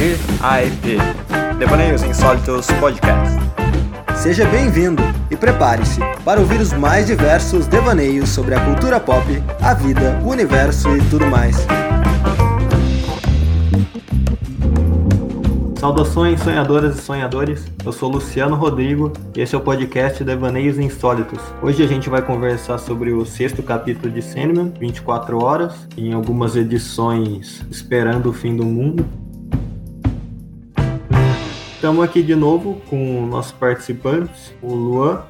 DIP, Devaneios Insólitos Podcast. Seja bem-vindo e prepare-se para ouvir os mais diversos devaneios sobre a cultura pop, a vida, o universo e tudo mais. Saudações sonhadoras e sonhadores, eu sou Luciano Rodrigo e esse é o podcast Devaneios Insólitos. Hoje a gente vai conversar sobre o sexto capítulo de Sandman, 24 horas, em algumas edições Esperando o Fim do Mundo. Estamos aqui de novo com nossos participantes, o Luan,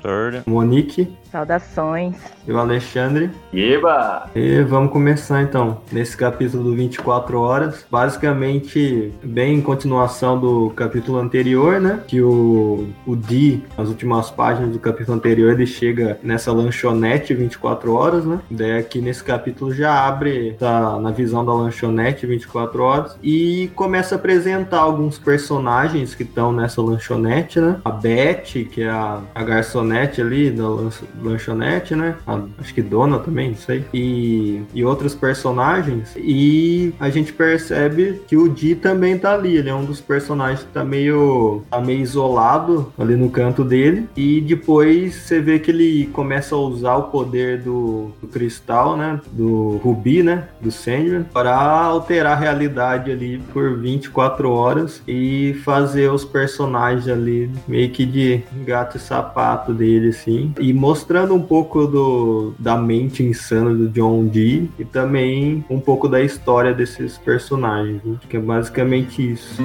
o Monique Saudações. e o Alexandre. Eba! E vamos começar então, nesse capítulo do 24 horas, basicamente bem em continuação do capítulo anterior, né? Que o, o Dee, nas últimas páginas do capítulo anterior, ele chega nessa lanchonete 24 horas, né? Daí aqui nesse capítulo já abre, tá na visão da lanchonete 24 horas e começa a apresentar alguns personagens que estão nessa lanchonete, né? A Beth, que é a, a garçonete ali da lan- lanchonete, né? A- acho que dona também, não sei. E, e outros personagens. E a gente percebe que o Di também tá ali. Ele é um dos personagens que tá meio, tá meio isolado ali no canto dele. E depois você vê que ele começa a usar o poder do, do cristal, né? Do Rubi, né? Do Sandman, para alterar a realidade ali por 24 horas e fazer os personagens ali meio que de gato e sapato dele, assim. E mostrando um pouco do, da mente insana do John Dee e também um pouco da história desses personagens, né? que é basicamente isso.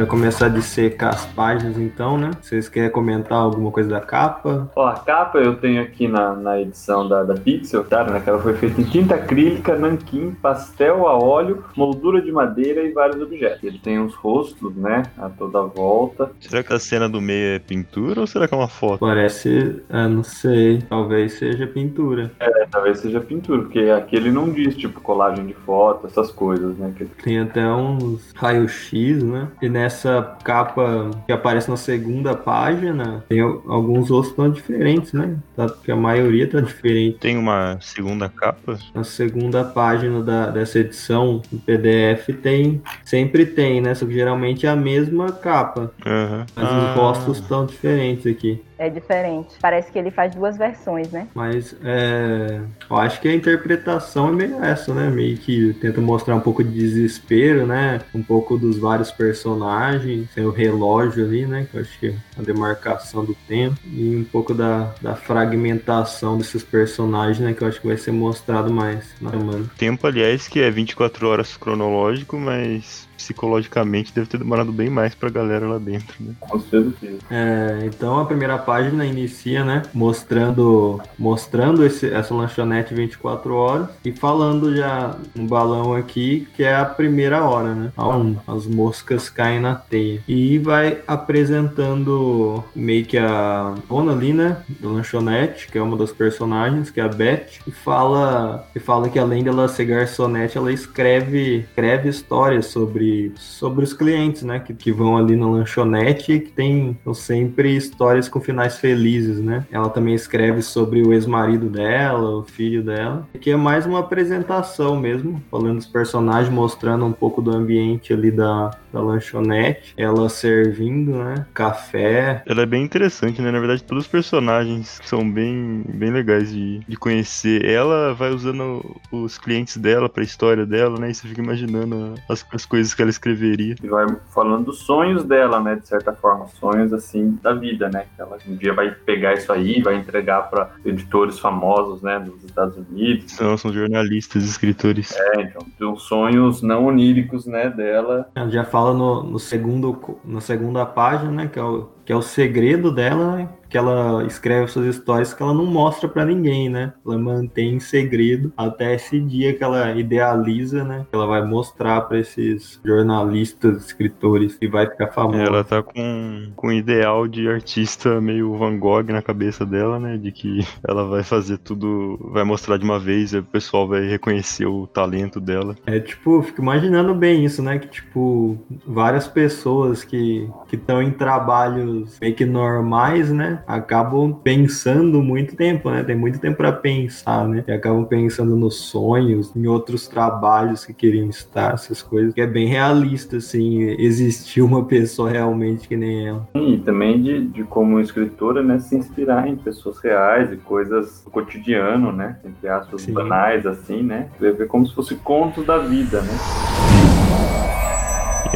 Gente vai começar a dissecar as páginas então, né? Vocês querem comentar alguma coisa da capa? Ó, a capa eu tenho aqui na, na edição da, da Pixel, tá? Né? Que ela foi feita em tinta acrílica, nanquim, pastel a óleo, moldura de madeira e vários objetos. Ele tem uns rostos, né? A toda volta. Será que a cena do meio é pintura ou será que é uma foto? Parece, ah, não sei, talvez seja pintura. É, talvez seja pintura, porque aqui ele não diz, tipo, colagem de foto, essas coisas, né? Que Tem até uns raio-x, né? E nessa capa que aparece na segunda página, tem al- alguns outros tão diferentes, né? Tá, porque a maioria tá diferente. Tem uma segunda capa? Na segunda página da, dessa edição do PDF tem, sempre tem, né? Só que geralmente é a mesma capa, Aham. mas os rostos estão diferentes aqui. É diferente. Parece que ele faz duas versões, né? Mas é, eu acho que a interpretação é meio essa, né? Meio que tenta mostrar um pouco de desespero, né? Um pouco dos vários personagens, tem o relógio ali, né? Que eu acho que é a demarcação do tempo. E um pouco da, da fragmentação desses personagens, né? Que eu acho que vai ser mostrado mais na semana. Tempo, aliás, que é 24 horas cronológico, mas psicologicamente deve ter demorado bem mais pra galera lá dentro, né? com certeza. É, então a primeira página inicia, né, mostrando mostrando esse, essa lanchonete 24 horas e falando já no balão aqui que é a primeira hora, né? Então, as moscas caem na teia. E vai apresentando meio que a dona ali, né, da lanchonete, que é uma das personagens, que é a Beth, e fala, e fala que além dela ser garçonete, ela escreve, escreve histórias sobre, sobre os clientes, né, que, que vão ali na lanchonete e que tem sempre histórias com finais felizes, né? Ela também escreve sobre o ex-marido dela, o filho dela, que é mais uma apresentação mesmo, falando dos personagens, mostrando um pouco do ambiente ali da, da lanchonete, ela servindo, né, café, Ela é bem interessante, né? Na verdade, todos os personagens são bem, bem legais de, de conhecer. Ela vai usando os clientes dela pra história dela, né? E você fica imaginando as, as coisas que ela escreveria. E vai falando dos sonhos dela, né? De certa forma, sonhos assim da vida, né? Que ela um dia vai pegar isso aí, vai entregar para editores famosos, né? Dos Estados Unidos. São, são jornalistas, escritores. É, então, os sonhos não oníricos, né? Dela. Ela já fala no, no segundo, na segunda página, né, que é o, que é o segredo dela, né, que ela escreve suas histórias que ela não mostra para ninguém, né? Ela mantém em segredo até esse dia que ela idealiza, né? Ela vai mostrar para esses jornalistas, escritores e vai ficar famosa. Ela tá com, com um ideal de artista meio Van Gogh na cabeça dela, né? De que ela vai fazer tudo, vai mostrar de uma vez e o pessoal vai reconhecer o talento dela. É tipo, fico imaginando bem isso, né? Que tipo, várias pessoas que estão em trabalhos meio que normais, né? Acabam pensando muito tempo, né? Tem muito tempo para pensar, né? E acabam pensando nos sonhos, em outros trabalhos que queriam estar, essas coisas. Que é bem realista, assim, existir uma pessoa realmente que nem ela. E também de, de como escritora, né, se inspirar em pessoas reais e coisas do cotidiano, né? Entre aspas, Sim. banais, assim, né? Escrever como se fosse contos da vida, né?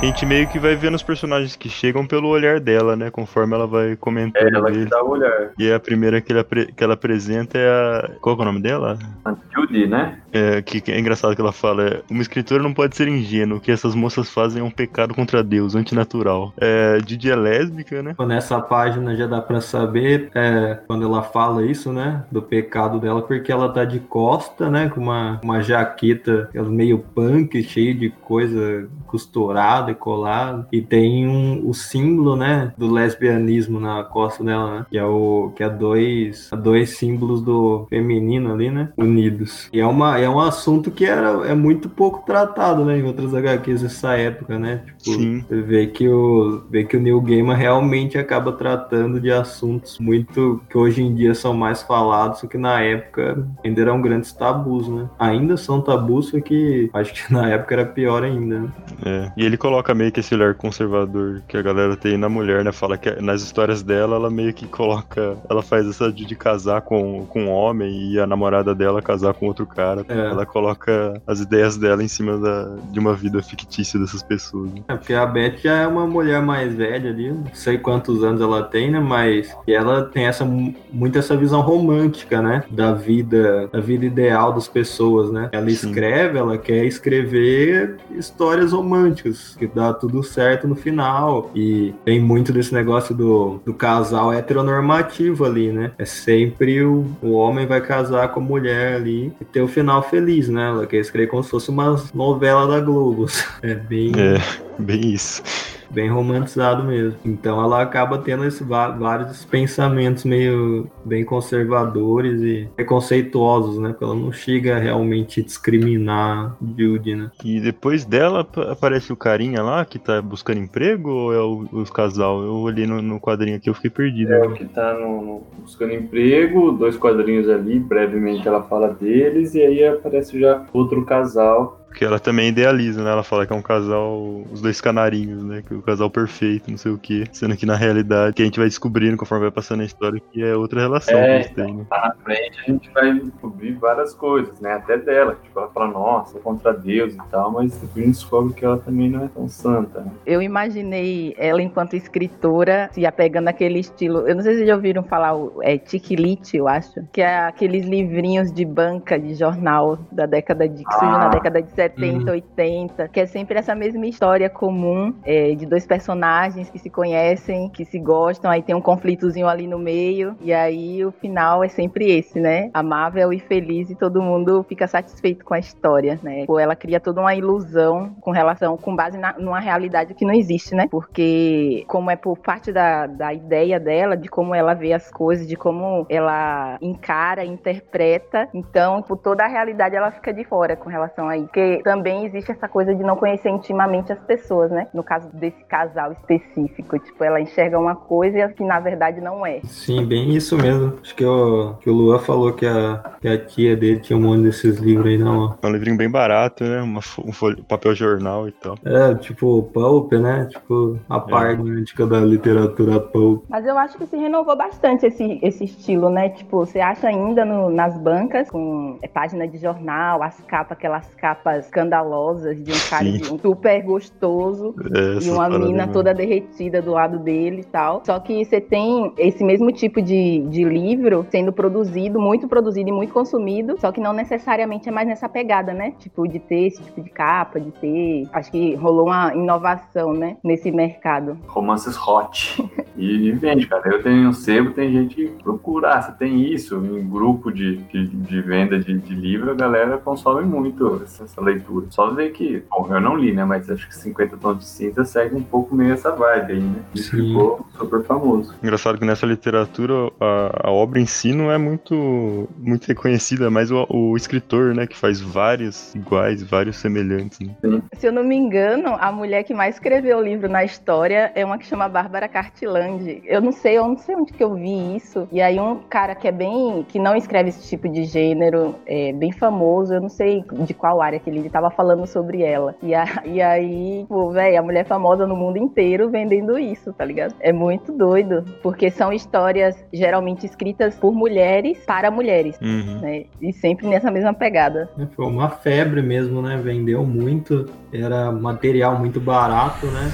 A gente meio que vai vendo os personagens que chegam pelo olhar dela, né? Conforme ela vai É comentando ela que dá o olhar. E a primeira que ela, apre- que ela apresenta é a. Qual que é o nome dela? A Judy, né? É, que, é engraçado que ela fala: é, uma escritora não pode ser ingênua, o que essas moças fazem é um pecado contra Deus, antinatural. É, Didi é lésbica, né? Nessa página já dá pra saber é, quando ela fala isso, né? Do pecado dela, porque ela tá de costa, né? Com uma, uma jaqueta meio punk, cheio de coisa costurada e colada. E tem um, o símbolo, né? Do lesbianismo na costa dela, né? Que é, o, que é dois, dois símbolos do feminino ali, né? Unidos. E é, uma, é um assunto que era, é muito pouco tratado, né? Em outras HQs dessa época, né? Tipo, Sim. você vê que o, vê que o Neil Gaiman realmente acaba tratando de assuntos muito que hoje em dia são mais falados, só que na época ainda eram grandes tabus, né? Ainda são tabus, só que acho que na época era pior ainda. Né? É. E ele coloca meio que esse olhar conservador que a galera tem na mulher, né? Fala que nas histórias dela, ela meio que coloca. Ela faz essa de, casar com, com um homem e a namorada dela casar com outro cara. É. Ela coloca as ideias dela em cima da, de uma vida fictícia dessas pessoas. né? É porque a Beth já é uma mulher mais velha ali, não sei quantos anos ela tem, né? Mas ela tem essa muito essa visão romântica, né? Da vida, da vida ideal das pessoas, né? Ela Sim. escreve, ela quer escrever histórias românticas, que dá tudo certo no final. E tem muito desse negócio do, do casal heteronormativo ali, né? É sempre o, o homem vai casar com a mulher ali e ter o final feliz, né? Ela quer escrever como se fosse uma novela da Globo. É bem É, bem isso. Bem romantizado mesmo. Então ela acaba tendo esse, vários pensamentos meio bem conservadores e preconceituosos, né? Porque ela não chega a realmente discriminar Judy, né? E depois dela ap- aparece o carinha lá que tá buscando emprego ou é o, os casal? Eu olhei no, no quadrinho aqui, eu fiquei perdido. É o que tá no, no- buscando emprego, dois quadrinhos ali, brevemente ela fala deles, e aí aparece já outro casal. Porque ela também idealiza, né? Ela fala que é um casal, os dois canarinhos, né? Que é o casal perfeito, não sei o quê. Sendo que na realidade, que a gente vai descobrindo conforme vai passando a história, que é outra relação É, que eles têm, né? Lá na frente a gente vai descobrir várias coisas, né? Até dela. Tipo, ela fala, nossa, contra Deus e tal, mas depois a gente descobre que ela também não é tão santa, né? Eu imaginei ela enquanto escritora se apegando àquele estilo. Eu não sei se vocês já ouviram falar, o- é Tiquilite, eu acho, que é aqueles livrinhos de banca de jornal da década de que surgiu na Ah. década de 70, 80, que é sempre essa mesma história comum é, de dois personagens que se conhecem, que se gostam, aí tem um conflitozinho ali no meio, e aí o final é sempre esse, né? Amável e feliz e todo mundo fica satisfeito com a história, né? Ou ela cria toda uma ilusão com relação, com base na, numa realidade que não existe, né? Porque como é por parte da, da ideia dela, de como ela vê as coisas, de como ela encara, interpreta, então por toda a realidade ela fica de fora com relação a isso. Porque também existe essa coisa de não conhecer intimamente as pessoas, né? No caso desse casal específico, tipo, ela enxerga uma coisa que na verdade não é. Sim, bem isso mesmo. Acho que o, que o Lua falou que a, que a tia dele tinha um monte desses livros aí, não. É um livrinho bem barato, né? Uma, um folha- papel jornal e tal. É, tipo, pulp, né? Tipo, a parte romântica da literatura pulp. Mas eu acho que se renovou bastante esse, esse estilo, né? Tipo, você acha ainda no- nas bancas, com é, página de jornal, as capas, aquelas capas escandalosas, de um cara de um super gostoso É, e uma mina toda derretida do lado dele e tal. Só que você tem esse mesmo tipo de, de livro sendo produzido, muito produzido e muito consumido, só que não necessariamente é mais nessa pegada, né? Tipo, de ter esse tipo de capa, de ter. Acho que rolou uma inovação, né? Nesse mercado. romances hot. E vende, cara. Eu tenho um sebo, tem gente que procura. Ah, você tem isso em grupo de, de, de venda de, de livro, a galera consome muito essa, essa leitura. Só ver que, bom, eu não li, né? Mas acho que 50 tons de cinza segue um pouco meio essa vibe aí, né? E Sim. ficou super famoso. Engraçado que nessa literatura a, a obra em si não é muito, muito reconhecida, mas o, o escritor, né, que faz vários iguais, vários semelhantes. Né? Se eu não me engano, a mulher que mais escreveu o livro na história é uma que chama Bárbara Cartilandi. Eu não sei, eu não sei onde que eu vi isso. E aí um cara que é bem, que não escreve esse tipo de gênero, é bem famoso, eu não sei de qual área que ele, ele tava falando sobre ela. E, a- e aí, pô, velho, a mulher famosa no mundo inteiro vendendo isso, tá ligado? É muito doido, porque são histórias geralmente escritas por mulheres para mulheres. Uhum. Né? E sempre nessa mesma pegada. É, Foi uma febre mesmo, né? Vendeu muito, era material muito barato, né?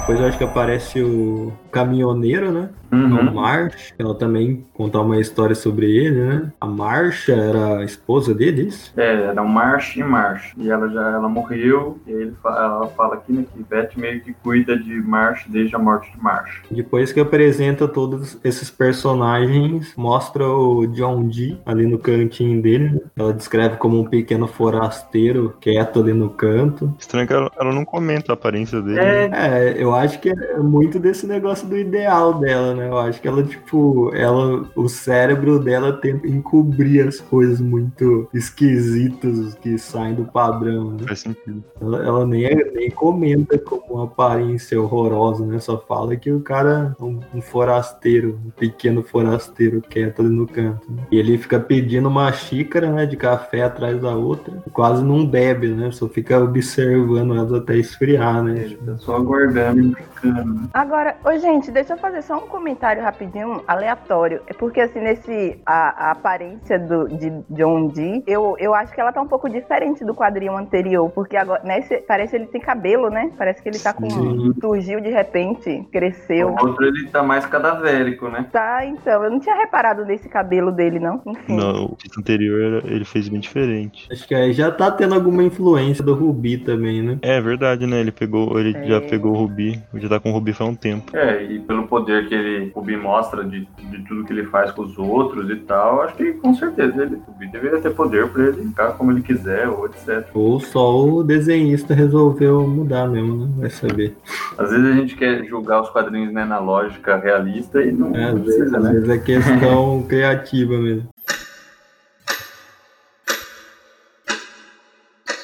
Depois eu acho que aparece o caminhoneiro, né? O Uhum. Marsh, ela também contar uma história sobre ele, né? A Marcia era a esposa dele, isso? É, era Marsh e Marsh. E ela já ela morreu, e aí ele fa- ela fala aqui, né, que Beth meio que cuida de Marsh desde a morte de Marsh. Depois que apresenta todos esses personagens, mostra o John Dee ali no cantinho dele. né? Ela descreve como um pequeno forasteiro quieto ali no canto. Estranho que ela, ela não comenta a aparência dele. né? É, É, eu acho que é muito desse negócio do ideal dela, né? Eu acho que ela, tipo, ela, o cérebro dela tenta encobrir as coisas muito esquisitas que saem do padrão, né? Faz sentido. Ela, ela nem, nem comenta como uma aparência horrorosa, né? Só fala que o cara é um, um forasteiro, um pequeno forasteiro quieto ali no canto. né? E ele fica pedindo uma xícara, né, de café atrás da outra. Quase não bebe, né? Só fica observando elas até esfriar, né? ele tá só aguardando e brincando. né? Agora, ô gente, deixa eu fazer só um comentário rapidinho, aleatório. É porque, assim, nesse. A, a aparência do, de John Dee, eu, eu acho que ela tá um pouco diferente do quadrinho anterior. Porque agora, nesse, parece que ele tem cabelo, né? Parece que ele tá com. Sim. Surgiu de repente, cresceu. O outro ele tá mais cadavérico, né? Tá, então, eu não tinha reparado nesse cabelo dele, não. Enfim. No o título anterior ele fez bem diferente. Acho que aí já tá tendo alguma influência do Rubi também, né? É verdade, né? Ele pegou, ele É. já pegou o Rubi, já tá com o Rubi faz um tempo. É, e pelo poder que ele, o Bi mostra de, de tudo que ele faz com os outros e tal, acho que com certeza ele, o Bi deveria ter poder pra ele ficar como ele quiser, ou etc. Ou só o desenhista resolveu mudar mesmo, né? Vai saber. Às vezes a gente quer julgar os quadrinhos né, na lógica realista e não É, às vezes, precisa, às né? vezes é questão criativa mesmo.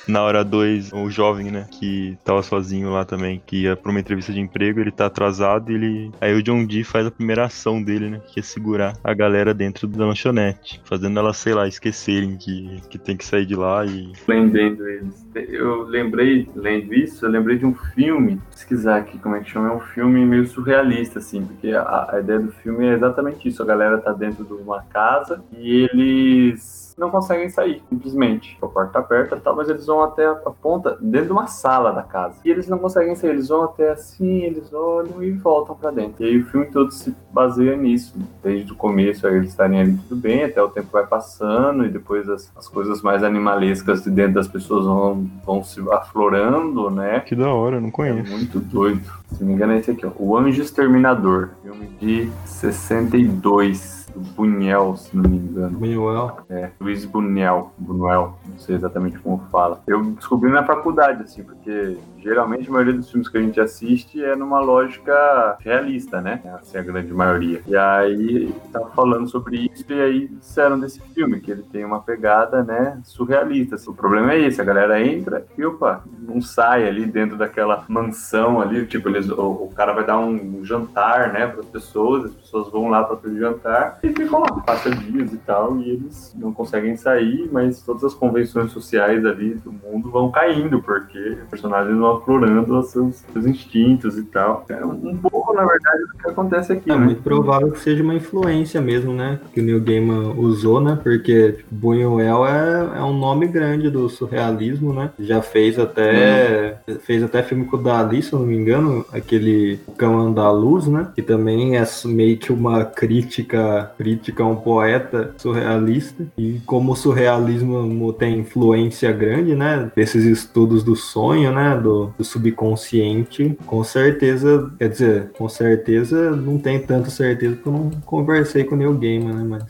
Na hora 2, o jovem, né, que tava sozinho lá também, que ia pra uma entrevista de emprego, ele tá atrasado e ele. Aí o John Dee faz a primeira ação dele, né? Que é segurar a galera dentro da lanchonete. Fazendo elas, sei lá, esquecerem que, que tem que sair de lá e. Prendendo eles. Eu lembrei, lendo isso, eu lembrei de um filme, pesquisar aqui como é que chama, é um filme meio surrealista, assim, porque a, a ideia do filme é exatamente isso, a galera tá dentro de uma casa e eles não conseguem sair, simplesmente. A porta tá aberta e tal, mas eles vão até a, ponta, dentro de uma sala da casa. E eles não conseguem sair, eles vão até assim, eles olham e voltam pra dentro. E aí o filme todo se baseia nisso, desde o começo, aí eles estarem ali tudo bem, até o tempo vai passando e depois as, as coisas mais animalescas de dentro das pessoas vão, vão se aflorando, né? Que da hora, eu não É conheço. muito doido. Se não me engano é esse aqui, ó. O Anjo Exterminador, filme de 62, do Buñuel, se não me engano. Manuel. É, Luiz Buñuel, Buñuel, não sei exatamente como fala. Eu descobri na faculdade, assim, porque geralmente a maioria dos filmes que a gente assiste é numa lógica realista, né? Assim, a grande maioria. E aí, tava falando sobre isso e aí disseram desse filme, que ele tem uma pegada, né, surrealista. assim. O problema é esse, a galera entra e, opa, não sai ali dentro daquela mansão ali, tipo, eles, o, o cara vai dar um jantar, né, para as pessoas, as pessoas vão lá para aquele jantar e ficam lá, passa dias e tal, e eles não conseguem sair, mas todas as convenções sociais ali do mundo vão caindo, porque os personagens vão aflorando os seus, seus instintos e tal. É um pouco, na verdade, do que acontece aqui, É né? muito provável que seja uma influência mesmo, né? Que o Neil Gaiman usou, né? Porque tipo, Buñuel é, é um nome grande do surrealismo, né? Já fez até fez até filme com o Dali, se eu não me engano, aquele O Cão Andaluz, né? Que também é meio que uma crítica, crítica a um poeta surrealista. E como o surrealismo tem influência grande, né? Desses estudos do sonho, né? Do, do subconsciente, com certeza, quer dizer, com certeza não tem tanta certeza porque eu não conversei com o Neil Gaiman, né? Mas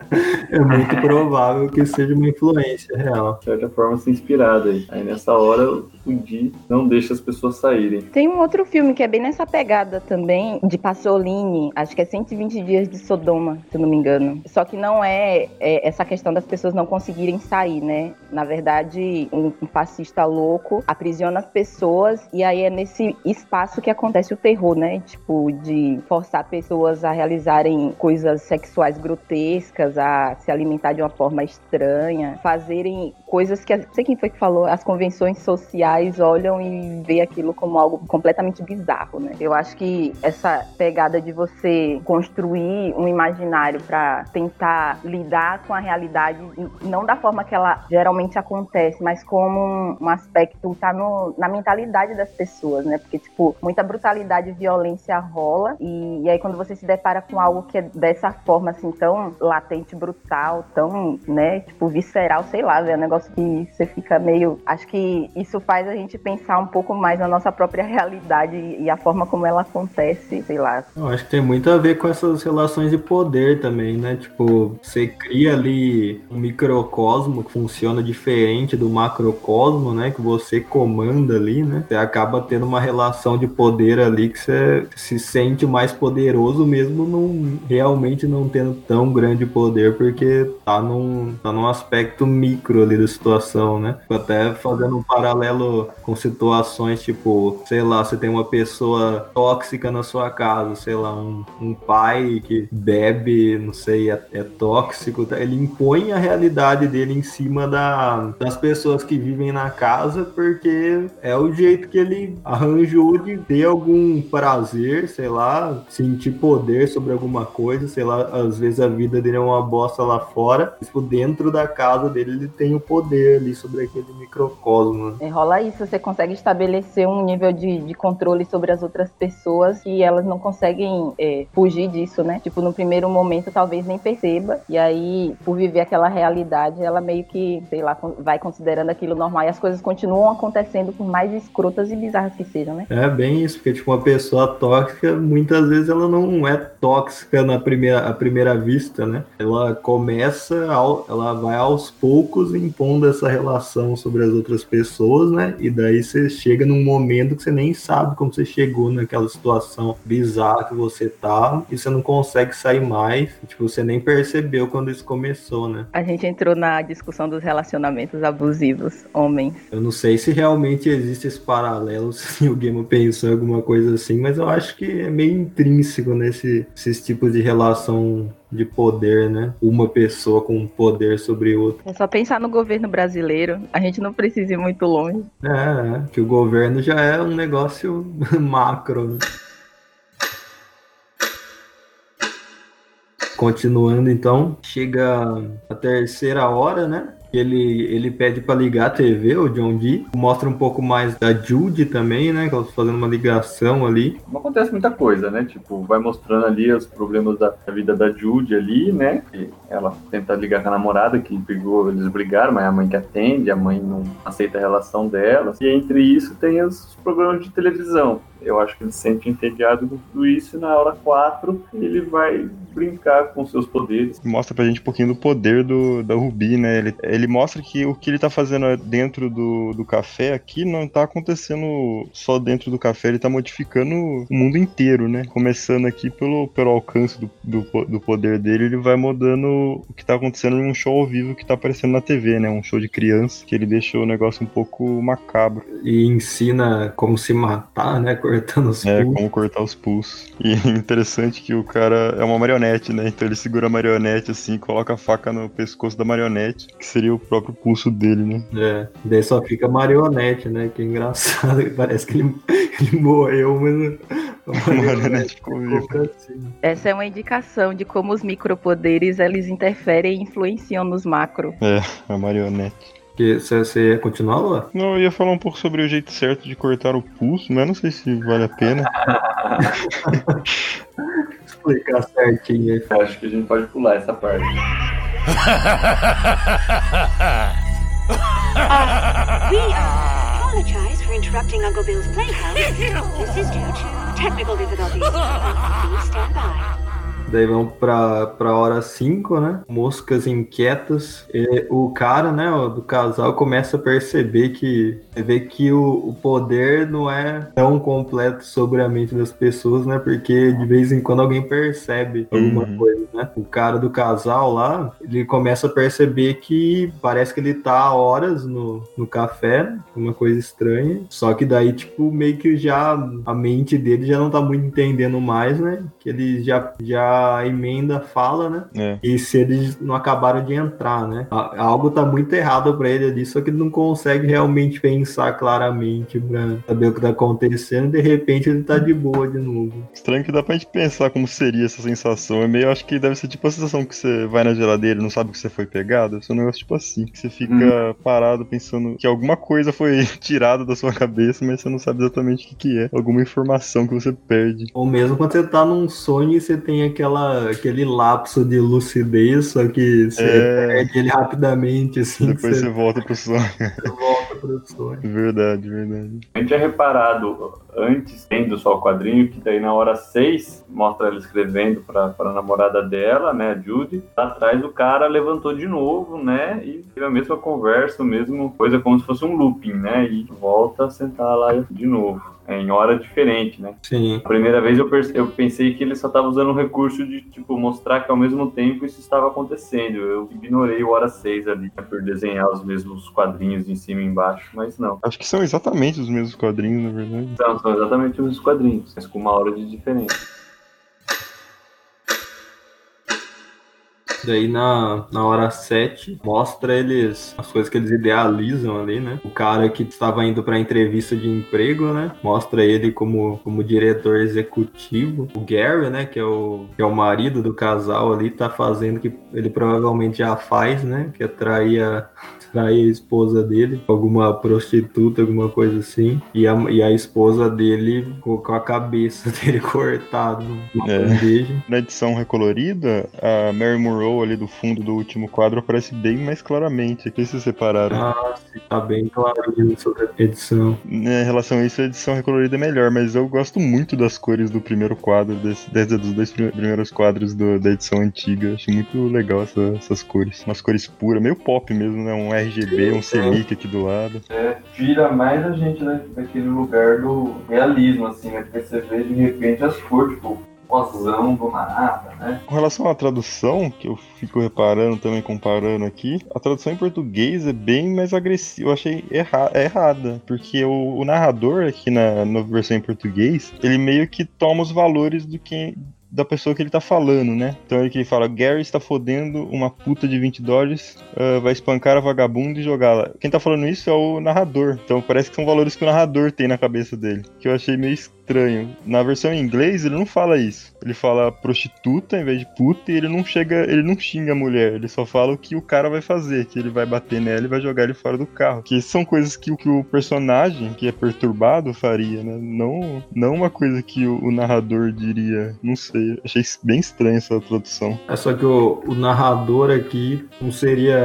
é muito provável que seja uma influência real. De certa forma, se inspirada aí. Aí nessa hora, o Di não deixa as pessoas saírem. Tem um outro filme que é bem nessa pegada também, de Pasolini, acho que é 120 Dias de Sodoma, se eu não me engano. Só que não é, é essa questão das pessoas não conseguirem sair, né? Na verdade, um, fascista louco aprisiona as pessoas e aí é nesse espaço que acontece o terror, né? Tipo, de forçar pessoas a realizarem coisas sexuais grotescas, a se alimentar de uma forma estranha, fazerem coisas que, não sei quem foi que falou, as convenções sociais olham e vê aquilo como algo completamente bizarro, né? Eu acho que essa pegada de você construir um imaginário para tentar lidar com a realidade, não da forma que ela geralmente acontece, mas como um, aspecto tá no, na mentalidade das pessoas, né? Porque, tipo, muita brutalidade e violência rola, e, e aí quando você se depara com algo que é dessa forma, assim, tão latente, brutal, tão, né, tipo, visceral, sei lá, é um negócio que você fica meio. Acho que isso faz a gente pensar um pouco mais na nossa própria realidade e a forma como ela acontece, sei lá. Eu acho que tem muito a ver com essas relações de poder também, né? Tipo, você cria ali um microcosmo que funciona diferente do macrocosmo, né? Que você comanda ali, né? Você acaba tendo uma relação de poder ali que você se sente mais poderoso mesmo não realmente não tendo tão grande poder, porque tá num, tá num aspecto micro ali da situação, né? Até fazendo um paralelo com situações tipo, sei lá, você tem uma pessoa tóxica na sua casa, sei lá, um, um pai que bebe, não sei, é, é tóxico, ele impõe a realidade dele em cima da, das pessoas que vivem na casa, porque é o jeito que ele arranjou de ter algum prazer, sei lá, sentir poder sobre alguma coisa, sei lá, às vezes a vida dele é uma bosta lá fora, tipo, dentro da casa dele ele tem o poder ali sobre aquele microcosmo. É, rola isso, você consegue estabelecer um nível de, de controle sobre as outras pessoas e elas não conseguem é, fugir disso, né? Tipo, no primeiro momento talvez nem perceba, e aí, por viver aquela realidade, ela meio que, sei lá, vai considerando aquilo normal e as coisas continuam acontecendo por mais escrotas e bizarras que sejam, né? É bem isso, porque tipo, uma pessoa tóxica, muitas vezes ela não é tóxica na primeira, à primeira vista, né? Ela começa, ao, ela vai aos poucos impondo essa relação sobre as outras pessoas, né? E daí você chega num momento que você nem sabe como você chegou naquela situação bizarra que você tá e você não consegue sair mais. Tipo, você nem percebeu quando isso começou, né? A gente entrou na discussão dos relacionamentos abusivos, homens. Eu não sei se realmente existe esse paralelo, se o Game pensou em alguma coisa assim, mas eu acho que é meio intrínseco nesse esses tipos de relação de poder, né? Uma pessoa com poder sobre outra. É só pensar no governo brasileiro, a gente não precisa ir muito longe. É, é, que o governo já é um negócio macro. né? Continuando então, chega a terceira hora, né? Ele, ele pede pra ligar a TV, o John Dee. Mostra um pouco mais da Judy também, né? Que ela fazendo uma ligação ali. Não acontece muita coisa, né? Tipo, vai mostrando ali os problemas da, da vida da Judy ali, né? Que ela tenta ligar com a namorada que pegou, eles brigaram, mas a mãe que atende, a mãe não aceita a relação delas. E entre isso tem os programas de televisão. Eu acho que ele se sente entediado com tudo isso e na hora 4 ele vai brincar com seus poderes. Mostra pra gente um pouquinho do poder do, da Ruby, né? Ele, ele mostra que o que ele tá fazendo dentro do, do café aqui não tá acontecendo só dentro do café, ele tá modificando o mundo inteiro, né? Começando aqui pelo, pelo alcance do, do, do poder dele, ele vai mudando o que tá acontecendo em um show ao vivo que tá aparecendo na TV, né? Um show de criança, que ele deixou o negócio um pouco macabro. E ensina como se matar, né? Cortando os É, pulsos. como cortar os pulsos. E é interessante que o cara é uma marionete, né? Então ele segura a marionete assim, coloca a faca no pescoço da marionete, que seria o próprio pulso dele, né? É, daí só fica marionete, né? Que é engraçado, parece que ele, ele morreu, mas cima. Essa é uma indicação de como os micropoderes eles interferem e influenciam nos macro. É, a marionete. Que, você, você ia continuar, Lua? Não, eu ia falar um pouco sobre o jeito certo de cortar o pulso, mas não sei se vale a pena. Explicar certinho aí. Acho que a gente pode pular essa parte. We uh, apologize for interrupting Uncle Bill's playhouse. This is due to technical difficulties. Please stand by. Daí vamos pra, pra hora 5, né? Moscas inquietas. E o cara, né, ó, do casal começa a perceber que. Vê que o, o poder não é tão completo sobre a mente das pessoas, né? Porque de vez em quando alguém percebe alguma Uhum. coisa, né? O cara do casal lá, ele começa a perceber que parece que ele tá há horas no, no café, uma coisa estranha. Só que daí, tipo, meio que já a mente dele já não tá muito entendendo mais, né? Que ele já, já emenda a fala, né? É. E se eles não acabaram de entrar, né? Algo tá muito errado pra ele ali, só que ele não consegue realmente pensar claramente pra saber o que tá acontecendo. De repente ele tá de boa de novo. Estranho que dá pra gente pensar como seria essa sensação. É meio, acho que deve ser tipo a sensação que você vai na geladeira e não sabe que você foi pegado. Deve ser um negócio tipo assim. Que você fica parado pensando que alguma coisa foi tirada da sua cabeça, mas você não sabe exatamente o que, que é. Alguma informação que você perde. Ou mesmo quando você tá num sonho e você tem aquela, aquele lapso de lucidez, só que você É. perde ele rapidamente, assim, Depois você você volta pro sonho. volta pro sonho. Verdade, verdade. A gente tinha reparado antes, tendo só o quadrinho, que daí na hora 6 mostra ela escrevendo pra, pra namorada dela, né, a Judy. Lá atrás o cara levantou de novo, né, e teve a mesma conversa, a mesma coisa, como se fosse um looping, né, e volta a sentar lá de novo. É, em hora diferente, né? Sim. A primeira vez eu, eu pensei que ele só estava usando o recurso de, tipo, mostrar que ao mesmo tempo isso estava acontecendo. Eu ignorei o hora 6 ali, né, por desenhar os mesmos quadrinhos em cima e embaixo, mas não. Acho que são exatamente os mesmos quadrinhos, na verdade. São, são exatamente os quadrinhos, mas com uma hora de diferença. Daí na, na hora 7 mostra eles as coisas que eles idealizam ali, né? O cara que estava indo pra entrevista de emprego, né? Mostra ele como, como diretor executivo. O Gary, né? Que é o, que é o marido do casal ali, tá fazendo que ele provavelmente já faz, né? Que é trair a, trair a esposa dele, alguma prostituta, alguma coisa assim. E a, e a esposa dele com a cabeça dele cortada numa É. bandeja. Na edição recolorida, a Mary Monroe ali do fundo do último quadro aparece bem mais claramente. Aqui vocês separaram. Ah, sim, tá bem claro sobre a edição. Em relação a isso, a edição recolorida é melhor, mas eu gosto muito das cores do primeiro quadro, desse, desde dos dois prime- primeiros quadros do- da edição antiga. Acho muito legal essa- essas cores. Umas cores puras, meio pop mesmo, né? Um RGB, um CMYK aqui do lado. É, tira mais a gente né, daquele lugar do realismo, assim, né? Porque você vê de repente as cores, tipo, rosão do nada, né? Com relação à tradução, que eu fico reparando também, comparando aqui, a tradução em português é bem mais agressiva. Eu achei erra é errada, porque o, o narrador aqui na, na versão em português, ele meio que toma os valores do que da pessoa que ele tá falando, né? Então ele que fala, Gary está fodendo uma puta de 20 dólares, ah, vai espancar a vagabunda e jogá-la. Quem tá falando isso é o narrador. Então parece que são valores que o narrador tem na cabeça dele. Que eu achei meio estranho. Na versão em inglês ele não fala isso. Ele fala prostituta em vez de puta e ele não chega, ele não xinga a mulher, ele só fala o que o cara vai fazer, que ele vai bater nela e vai jogar ele fora do carro. Que são coisas que, o- que o personagem, que é perturbado, faria, né? Não, não uma coisa que o, o narrador diria. Não sei, achei bem estranha essa tradução. É só que o, o narrador aqui não seria.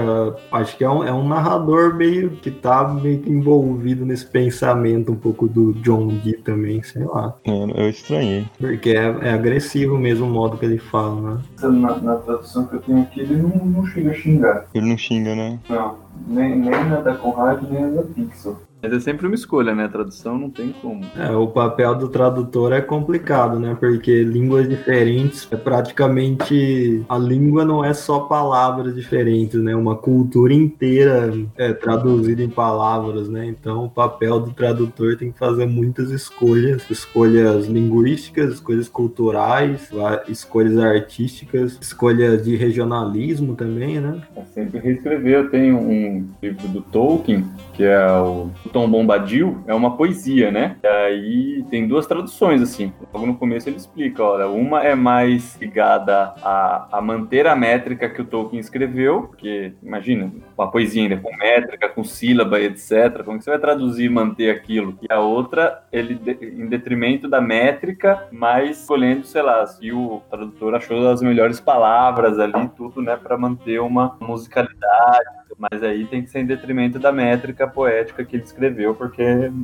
Acho que é um, é um narrador meio que tá meio que envolvido nesse pensamento um pouco do John Dee também, sei lá. É, eu estranhei. Porque é, é agressivo mesmo o modo que ele fala, né? Na, na tradução que eu tenho aqui, ele não, não chega a xingar. Ele não xinga, né? Não, nem, nem na da Conrad, nem na da Pixel. Mas é sempre uma escolha, né? A tradução não tem como. É, o papel do tradutor é complicado, né? Porque línguas diferentes é praticamente. A língua não é só palavras diferentes, né? Uma cultura inteira é traduzida em palavras, né? Então o papel do tradutor tem que fazer muitas escolhas: escolhas linguísticas, escolhas culturais, escolhas artísticas, escolhas de regionalismo também, né? É sempre reescrever. Eu tenho um livro do Tolkien, que é o Tom Bombadil, é uma poesia, né? E aí tem duas traduções, assim. Logo no começo ele explica, olha, uma é mais ligada a, a manter a métrica que o Tolkien escreveu, porque, imagina, uma poesia ainda com métrica, com sílaba, etc. Como que você vai traduzir e manter aquilo? E a outra, ele em detrimento da métrica, mas escolhendo, sei lá, se o tradutor achou as melhores palavras ali, tudo, né, para manter uma musicalidade. Mas aí tem que ser em detrimento da métrica poética que ele escreveu, porque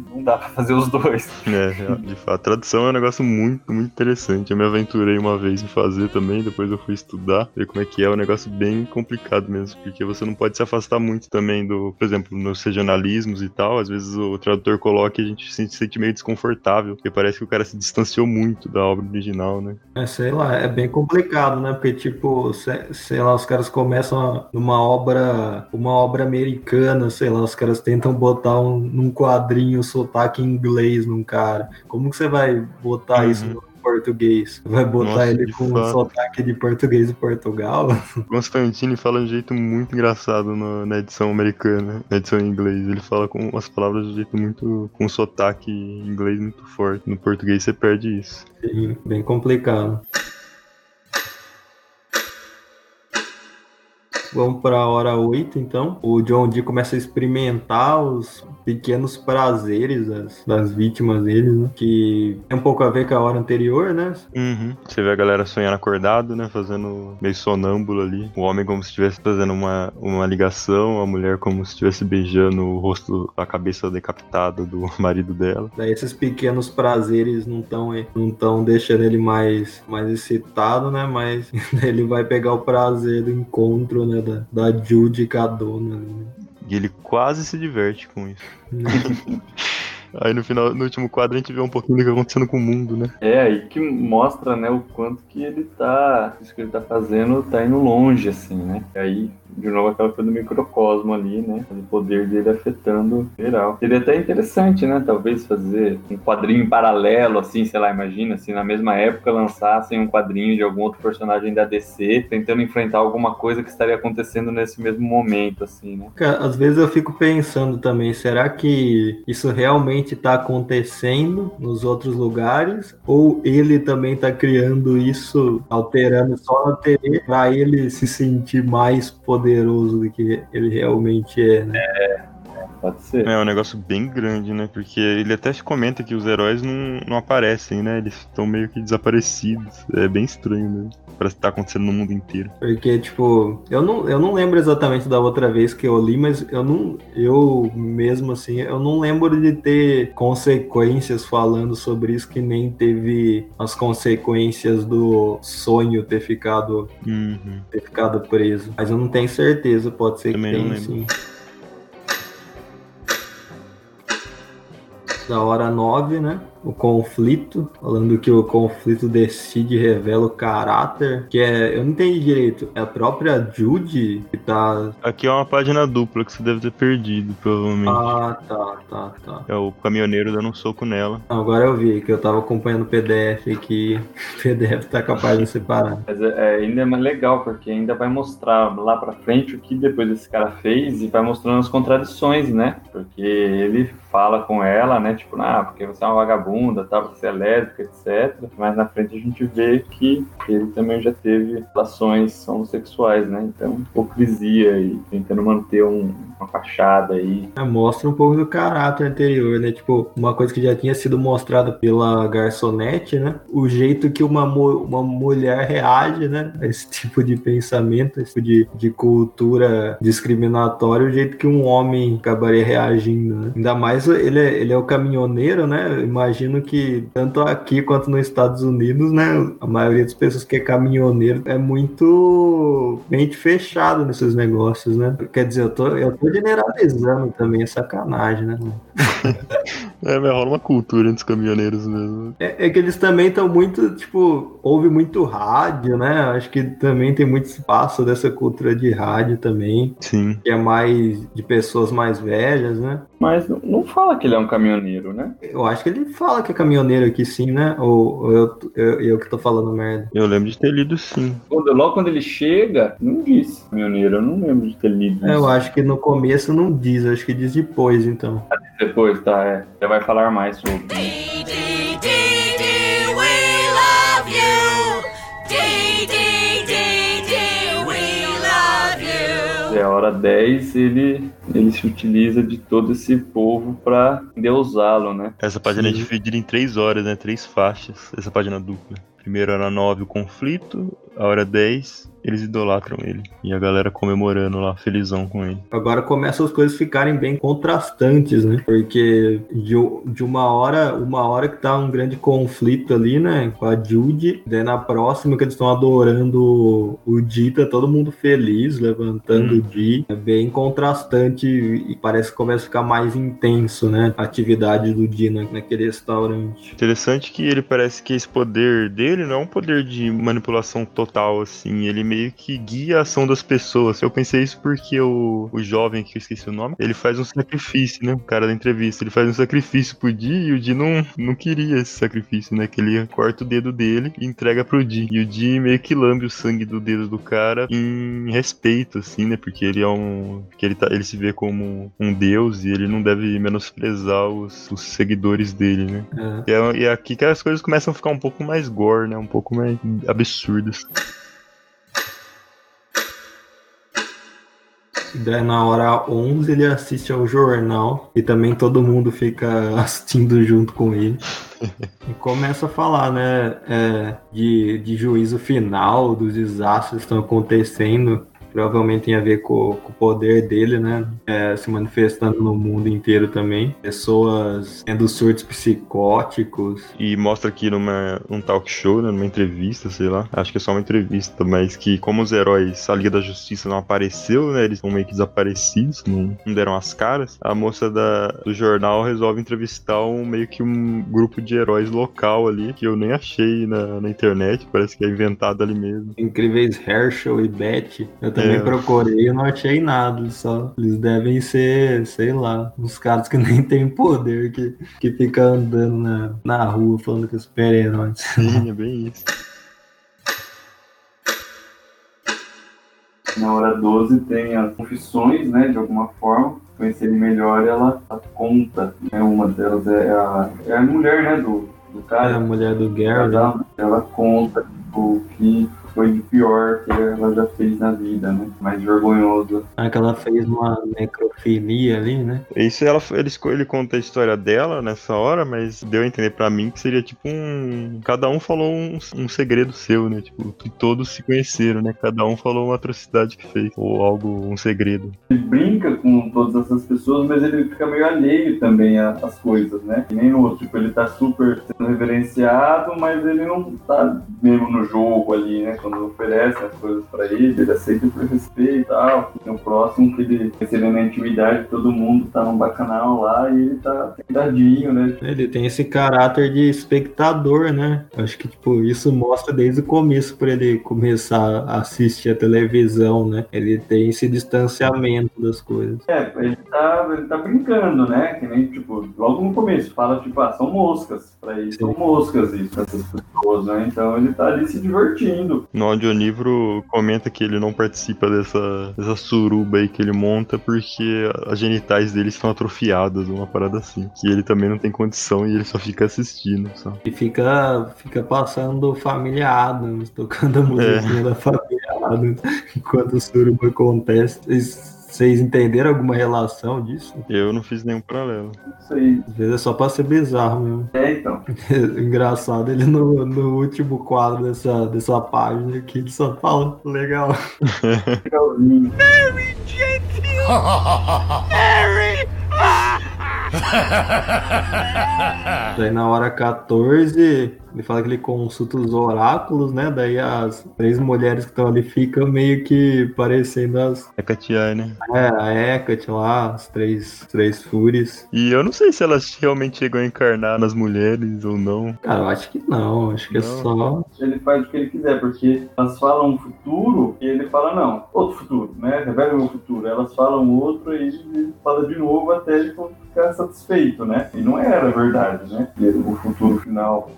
não dá pra fazer os dois. É, de fato, a tradução é um negócio muito, muito interessante. Eu me aventurei uma vez em fazer também, depois eu fui estudar, ver como é que é, é um negócio bem complicado mesmo, porque você não pode se afastar muito também do, por exemplo, nos regionalismos e tal, às vezes o tradutor coloca e a gente se sente meio desconfortável, porque parece que o cara se distanciou muito da obra original, né? É, sei lá, é bem complicado, né? Porque, tipo, se- sei lá, os caras começam numa obra, uma obra americana, sei lá, os caras tentam botar um, num quadrinho o sotaque em inglês num cara. Como que você vai botar Uhum. isso no português? Vai botar Nossa, ele com um fato. sotaque de português de Portugal? O Constantine fala de um jeito muito engraçado no- na edição americana, na edição em inglês. Ele fala com as palavras de um jeito muito. com um sotaque em inglês muito forte. No português você perde isso. Sim, bem complicado. Vamos para a hora 8, então. O John Dee começa a experimentar os pequenos prazeres das, das vítimas dele, né? Que tem um pouco a ver com a hora anterior, né? Uhum. Você vê a galera sonhando acordado, né? Fazendo meio sonâmbulo ali. O homem como se estivesse fazendo uma, uma ligação, a mulher como se estivesse beijando o rosto, a cabeça decapitada do marido dela. Daí esses pequenos prazeres não estão não tão deixando ele mais, mais excitado, né? Mas ele vai pegar o prazer do encontro, né? Da, da Judy com a dona. né? E ele quase se diverte com isso. Aí no final, no último quadro, a gente vê um pouquinho do que tá acontecendo com o mundo, né? É, aí que mostra, né, o quanto que ele tá. Isso que ele tá fazendo tá indo longe, assim, né? E aí, de novo, aquela coisa do microcosmo ali, né? O poder dele afetando geral. Seria até interessante, né? Talvez fazer um quadrinho paralelo, assim, sei lá, imagina, assim, na mesma época lançassem um quadrinho de algum outro personagem da DC tentando enfrentar alguma coisa que estaria acontecendo nesse mesmo momento, assim, né? Cara, às vezes eu fico pensando também, será que isso realmente está acontecendo nos outros lugares? Ou ele também está criando isso, alterando só na TV, para ele se sentir mais poderoso do que ele realmente é, né? Pode ser. É um negócio bem grande, né? Porque ele até comenta que os heróis não, não aparecem, né? Eles estão meio que desaparecidos. É bem estranho mesmo. Parece que tá acontecendo no mundo inteiro. Porque, tipo, eu não, eu não lembro exatamente da outra vez que eu li, mas eu não. Eu mesmo assim, eu não lembro de ter consequências falando sobre isso que nem teve as consequências do sonho ter ficado, Uhum. ter ficado preso. Mas eu não tenho certeza, pode ser Também que não tenha lembro. sim. Da hora 9, né? O conflito, falando que o conflito decide e revela o caráter, que é, eu não entendi direito, é a própria Judy que tá. Aqui é uma página dupla que você deve ter perdido, provavelmente. Ah, tá, tá, tá. É o caminhoneiro dando um soco nela. Agora eu vi que eu tava acompanhando o PDF aqui, o PDF tá capaz de separar. Mas é, é ainda mais legal, porque ainda vai mostrar lá pra frente o que depois esse cara fez e vai mostrando as contradições, né? Porque ele fala com ela, né? Tipo, ah, porque você é uma vagabunda, tá? Você é lésbica, etc. Mas na frente a gente vê que ele também já teve relações homossexuais, né? Então, hipocrisia e tentando manter um- uma fachada aí. É, mostra um pouco do caráter anterior, né? Tipo, uma coisa que já tinha sido mostrada pela garçonete, né? O jeito que uma, uma mulher reage, né? A esse tipo de pensamento, esse tipo de, de cultura discriminatória, o jeito que um homem acabaria reagindo, né? Ainda mais ele é, ele é o caminhoneiro, né? Imagina imagino que tanto aqui quanto nos Estados Unidos, né, a maioria das pessoas que é caminhoneiro é muito mente fechada nesses negócios, né? Quer dizer, eu tô, eu tô generalizando também, é sacanagem, né? É, mas rola uma cultura entre os caminhoneiros mesmo. É, é que eles também estão muito, tipo, ouve muito rádio, né? Acho que também tem muito espaço dessa cultura de rádio também, Sim. que é mais de pessoas mais velhas, né? Mas não- fala que ele é um caminhoneiro, né? Eu acho que ele fala que é caminhoneiro aqui sim, né? Ou, ou eu, eu, eu que tô falando merda. Eu lembro de ter lido sim. Quando, logo quando ele chega, não disse caminhoneiro. Eu não lembro de ter lido É, isso. eu acho que no começo não diz, acho que diz depois, então. Depois, tá, é. Vai falar mais sobre. Dee dee dee dee, we love you. Dee dee dee dee, we love you. É a hora 10, ele, ele se utiliza de todo esse povo pra endeusá-lo, né? Essa página é Sim. dividida em três horas, né? Três faixas. Essa página dupla. Primeiro hora 9, o conflito. A hora 10, eles idolatram ele. E a galera comemorando lá, felizão com ele. Agora começam as coisas ficarem bem contrastantes, né? Porque de, de uma hora, uma hora que tá um grande conflito ali, né? Com a Judy, daí na próxima que eles estão adorando o Di, tá todo mundo feliz, levantando Hum. o Di. É bem contrastante e parece que começa a ficar mais intenso, né? A atividade do Di na- naquele restaurante. Interessante que ele parece que esse poder dele não é um poder de manipulação total, assim. Ele meio que guia a ação das pessoas. Eu pensei isso porque o, o jovem, que eu esqueci o nome, ele faz um sacrifício, né? O cara da entrevista. Ele faz um sacrifício pro Di e o Di não, não queria esse sacrifício, né? Que ele corta o dedo dele e entrega pro Di. E o Di meio que lambe o sangue do dedo do cara em respeito, assim, né? Porque ele é um. Porque ele, tá, ele se vê como um deus e ele não deve menosprezar os, os seguidores dele, né? É. E é, e é aqui que as coisas começam a ficar um pouco mais gore, né? Um pouco mais absurdas. Daí na hora 11 ele assiste ao jornal e também todo mundo fica assistindo junto com ele. E começa a falar, né, é, de, de juízo final, dos desastres que estão acontecendo. Provavelmente tem a ver com, com o poder dele, né? é, se manifestando no mundo inteiro também. Pessoas tendo surtos psicóticos. E mostra aqui numa um talk show, né? Numa entrevista, sei lá. Acho que é só uma entrevista, mas que como os heróis, a Liga da Justiça não apareceu, né? Eles estão meio que desaparecidos, não, não deram as caras. A moça da, do jornal resolve entrevistar um meio que um grupo de heróis local ali, que eu nem achei na, na internet, parece que é inventado ali mesmo. Incríveis Herschel e Betty. Eu também É. procurei e não achei nada. Só eles devem ser, sei lá, uns caras que nem tem poder, que, que fica andando na, na rua falando que é super-heróis. Sim, é bem isso. Na hora 12 tem as confissões, né? De alguma forma. Conhecer ele melhor, ela, ela conta. Né, uma delas é a, é a mulher, né? Do, do É a cara. mulher do Gary. Ela, ela conta o que foi de pior que ela já fez na vida, né? Mais vergonhoso. Ah, que ela fez uma necrofilia ali, né? Isso ela, ele, ele conta a história dela nessa hora, mas deu a entender pra mim que seria tipo um. Cada um falou um, um segredo seu, né? Tipo, que todos se conheceram, né? Cada um falou uma atrocidade que fez. Ou algo, um segredo. Ele brinca com todas essas pessoas, mas ele fica meio alheio também às coisas, né? Que nem no outro. Tipo, ele tá super sendo reverenciado, mas ele não tá mesmo no jogo ali, né? Quando oferecem as coisas pra ele, ele aceita por respeito e tal. E no próximo, que ele recebendo a intimidade, todo mundo tá num bacanal lá e ele tá sentadinho, né? Ele tem esse caráter de espectador, né? Acho que, tipo, isso mostra desde o começo pra ele começar a assistir a televisão, né? Ele tem esse distanciamento das coisas. É, ele tá, ele tá brincando, né? Que nem, tipo, logo no começo, fala, tipo, ah, são moscas. Pra ele, são moscas isso, essas pessoas, né? Então ele tá ali se divertindo. No audiolivro comenta que ele não participa dessa, dessa suruba aí que ele monta porque as genitais dele estão atrofiadas, uma parada assim. Que ele também não tem condição e ele só fica assistindo. Só. E fica, fica passando Família Adams, tocando a musiquinha da Família Adams enquanto o suruba acontece. Vocês entenderam alguma relação disso? Eu não fiz nenhum paralelo. Isso aí. Às vezes é só pra ser bizarro mesmo. É, então. Engraçado, ele no, no último quadro dessa, dessa página aqui, ele só fala legal. Legalzinho. Daí na hora 14, ele fala que ele consulta os oráculos, né? Daí as três mulheres que estão ali ficam meio que parecendo as. É Katiai, né? É, a Hecate lá, as três, três fúrias. E eu não sei se elas realmente chegam a encarnar nas mulheres ou não. Cara, eu acho que não, acho que é Não. só. Ele faz o que ele quiser, porque elas falam um futuro e ele fala, não, outro futuro, né? Revela o meu futuro. Elas falam outro e ele fala de novo até ele ficar satisfeito, né? E não era verdade, né? E o futuro final,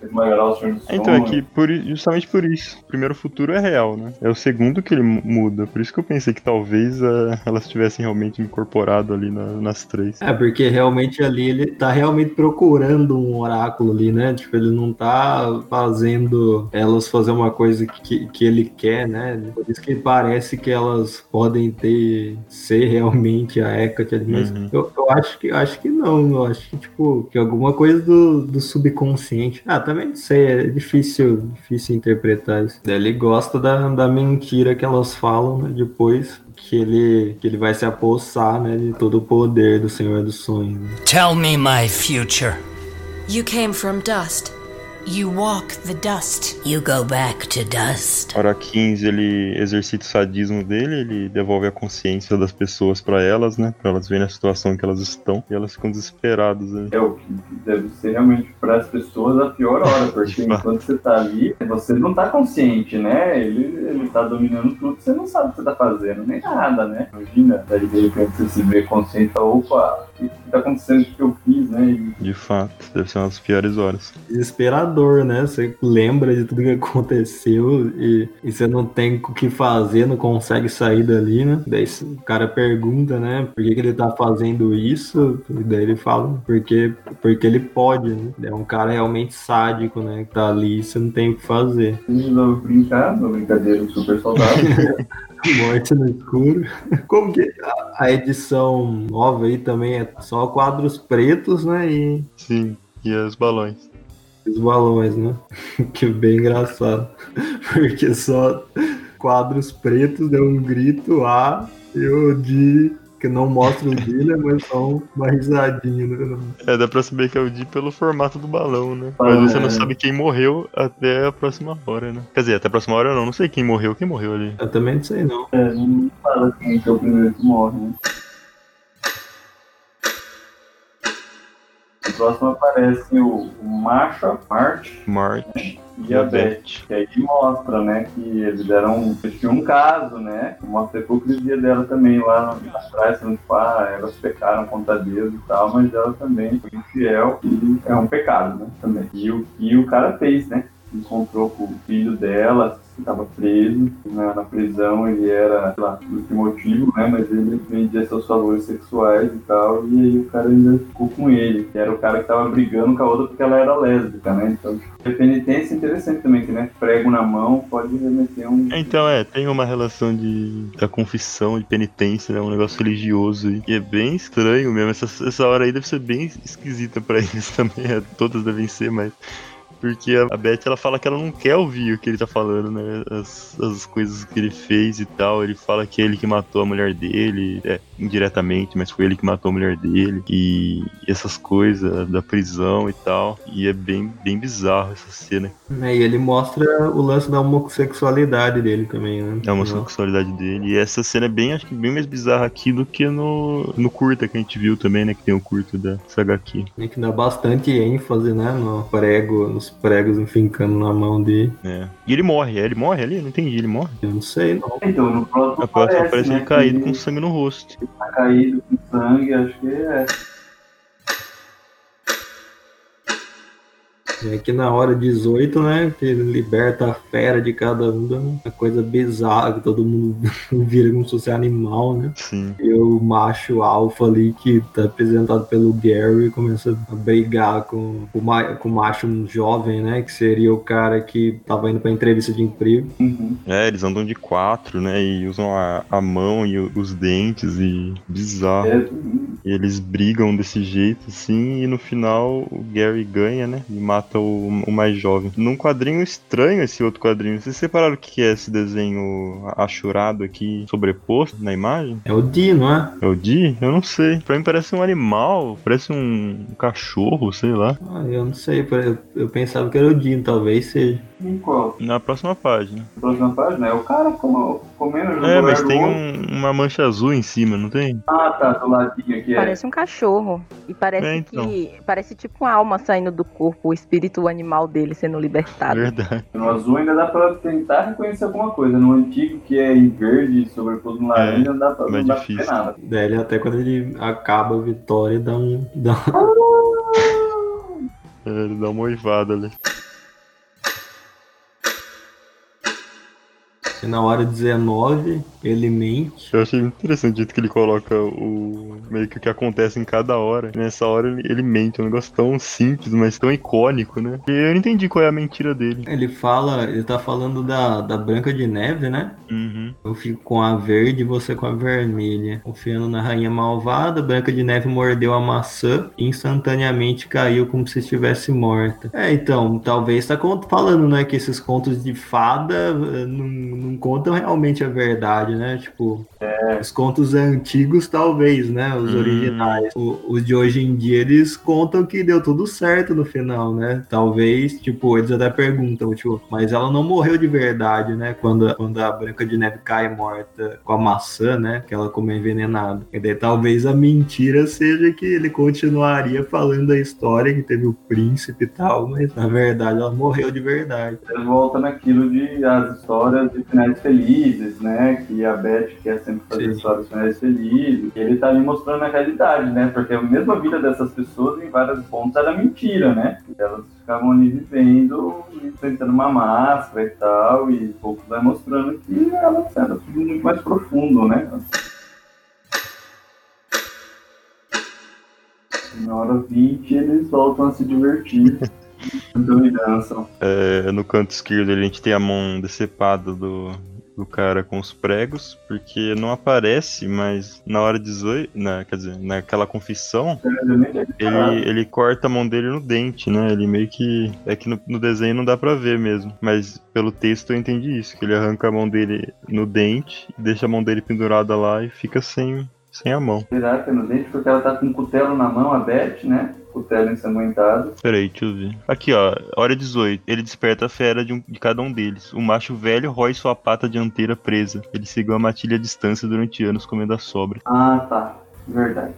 o Senhor Então, é que por, i- justamente por isso. O primeiro futuro é real, né? É o segundo que ele mu- muda. Por isso que eu pensei que talvez ah, elas tivessem realmente incorporado ali na- nas três. É, porque realmente ali ele tá realmente procurando um oráculo ali, né? Tipo, ele não tá fazendo elas fazer uma coisa que, que ele quer, né? Por isso que parece que elas podem ter, ser realmente a Hecate ali, mas Uhum. eu, eu acho que eu acho que não, eu acho que, tipo, que alguma coisa do, do subconsciente. Ah, também não sei, é difícil, difícil interpretar isso. Ele gosta da, da mentira que elas falam, né? Depois que ele, que ele vai se apossar, né, de todo o poder do Senhor dos Sonhos. né? Tell me my future. You came from dust. You walk the dust. You go back to dust. Hora 15 ele exercita o sadismo dele, ele devolve a consciência das pessoas pra elas, né? Pra elas verem a situação em que elas estão. E elas ficam desesperadas né? ali. É o que deve ser realmente para as pessoas a pior hora, porque enquanto você tá ali, você não tá consciente, né? Ele, ele tá dominando tudo, você não sabe o que você tá fazendo, nem nada, né? Imagina, daí de repente você se vê consciente opa, o que, tá acontecendo? O que eu fiz, né? E De fato, deve ser uma das piores horas. Desesperador, né? Você lembra de tudo que aconteceu e, e você não tem o que fazer, não consegue sair dali, né? Daí o cara pergunta, né? Por que, que ele tá fazendo isso? E daí ele fala, porque, porque ele pode, né? É um cara realmente sádico, né? Que tá ali e você não tem o que fazer. gente vai brincar, uma brincadeira super saudável. Morte no escuro. Como que a- edição nova aí também é só quadros pretos, né? E Sim, e os balões. os balões, né? que bem engraçado. Porque só quadros pretos deu um grito A e o Di, que não mostra o né? Mas só uma risadinha. Né? É, dá pra saber que é o Di pelo formato do balão, né? Mas você não é. sabe quem morreu até a próxima hora, né? Quer dizer, até a próxima hora não, não sei quem morreu, quem morreu ali. Eu também não sei não. é, não fala quem que é o primeiro que morre, né? Próximo aparece o, o macho, a Marte Mark e a Beth. Que aí mostra, né, que eles eram. Eles tinham um caso, né? Mostra a hipocrisia dela também lá atrás, falando tipo, ah, elas pecaram contra Deus e tal, mas ela também foi infiel e é um pecado, né? Também. E o que o cara fez, né? Encontrou com o filho dela, estava preso na, na prisão, ele era, sei lá, por que motivo, né? Mas ele vendia seus valores sexuais e tal, e aí o cara ainda ficou com ele. Era o cara que tava brigando com a outra porque ela era lésbica, né? Então, a penitência é interessante também, que né, prego na mão pode remeter um. Então, é, tem uma relação de da confissão, de penitência, né? Um negócio religioso. E é bem estranho mesmo. Essa, essa hora aí deve ser bem esquisita pra eles também. é, todas devem ser, mas. Porque a Beth ela fala que ela não quer ouvir o que ele tá falando, né? As, as coisas que ele fez e tal. Ele fala que é ele que matou a mulher dele, é, indiretamente, mas foi ele que matou a mulher dele. E, essas coisas da prisão e tal. E é bem, bem bizarro essa cena. É, E ele mostra o lance da homossexualidade dele também, né? É uma sexualidade dele. E essa cena é bem, acho que bem mais bizarra aqui do que no, no curta que a gente viu também, né? Que tem o curto da saga aqui. Tem que dar bastante ênfase, né? No prego, nos pregos enfincando na mão dele. É. E ele morre, é, ele morre ali? Eu não entendi, ele morre. Eu não sei, não. Então, no próximo próxima aparece né, ele caído que com sangue no rosto. ele tá caído com sangue, acho que é. E aqui na hora 18, né? Que ele liberta a fera de cada um, dá uma coisa bizarra, que todo mundo vira como se fosse animal, né? Sim. E o macho alfa ali, que tá representado pelo Gary, começa a brigar com o, ma- com o macho jovem, né? Que seria o cara que tava indo pra entrevista de emprego. Uhum. É, eles andam de quatro, né? E usam a, a mão e o- os dentes e bizarro. É, E eles brigam desse jeito, assim, e no final o Gary ganha, né? E mata mata o, o mais jovem. Num quadrinho estranho esse outro quadrinho. Vocês separaram o que é esse desenho achurado aqui, sobreposto na imagem? É o Di, não é? É o Di? Eu não sei. Pra mim parece um animal, parece um cachorro, sei lá. Ah, eu não sei, eu, eu pensava que era o Di, talvez seja. Em qual? Na próxima página. Próxima página é o cara como- comendo É, mas tem um- uma mancha azul em cima, não tem? Ah, tá, do ladinho aqui. É. Parece um cachorro. E parece É, então. que. Parece tipo uma alma saindo do corpo, o espírito animal dele sendo libertado. Verdade. No azul ainda dá pra tentar reconhecer alguma coisa. No antigo, que é em verde, sobreposto no laranja, não dá pra, não dá pra difícil. ver nada. Ele, até quando ele acaba a vitória, dá um. Dá É, ele dá uma oivada ali. E na hora 19, ele mente. Eu achei interessante o jeito que ele coloca o. meio que o que acontece em cada hora. Nessa hora ele, ele mente, é um negócio tão simples, mas tão icônico, né? E eu não entendi qual é a mentira dele. Ele fala, ele tá falando da, da Branca de Neve, né? Uhum. Eu fico com a verde e você com a vermelha. Confiando na rainha malvada, Branca de Neve mordeu a maçã e instantaneamente caiu como se estivesse morta. É, então, talvez tá falando, né, que esses contos de fada eh, não, não contam realmente a verdade, né? Tipo, os contos antigos, talvez, né? Os Hum. originais. O- os de hoje em dia, eles contam que deu tudo certo no final, né? Talvez, tipo, eles até perguntam, tipo, mas ela não morreu de verdade, né? Quando, quando a Branca de Neve cai morta com a maçã, né? Que ela comeu envenenada. E daí talvez a mentira seja que ele continuaria falando a história que teve o príncipe e tal, mas na verdade ela morreu de verdade. Ele volta naquilo de as histórias de finais felizes, né? Que a Beth quer sempre fazer Sim. histórias finais felizes. E ele tá ali mostrando a realidade, né? Porque a mesma vida dessas pessoas, em vários pontos, era mentira, né? Elas ficavam ali vivendo, enfrentando uma máscara e tal, e pouco vai mostrando que elas eram tudo muito mais profundo, né? Na hora 20 eles voltam a se divertir. É, no canto esquerdo a gente tem a mão decepada do, do cara com os pregos, porque não aparece, mas na hora 18, na, quer dizer, naquela confissão, ele, ele corta a mão dele no dente, né? Ele meio que. É que no, no desenho não dá pra ver mesmo. Mas pelo texto eu entendi isso, que ele arranca a mão dele no dente, deixa a mão dele pendurada lá e fica sem, sem a mão. Será que é no dente? Porque ela tá com um cutelo na mão, a Beth, né? Cutelo ensanguentado. Peraí, deixa eu ver. Aqui, ó, hora 18. Ele desperta a fera de, um- de cada um deles. O macho velho rói sua pata dianteira presa. Ele seguiu a matilha à distância durante anos comendo a sobra. Ah, tá. Verdade.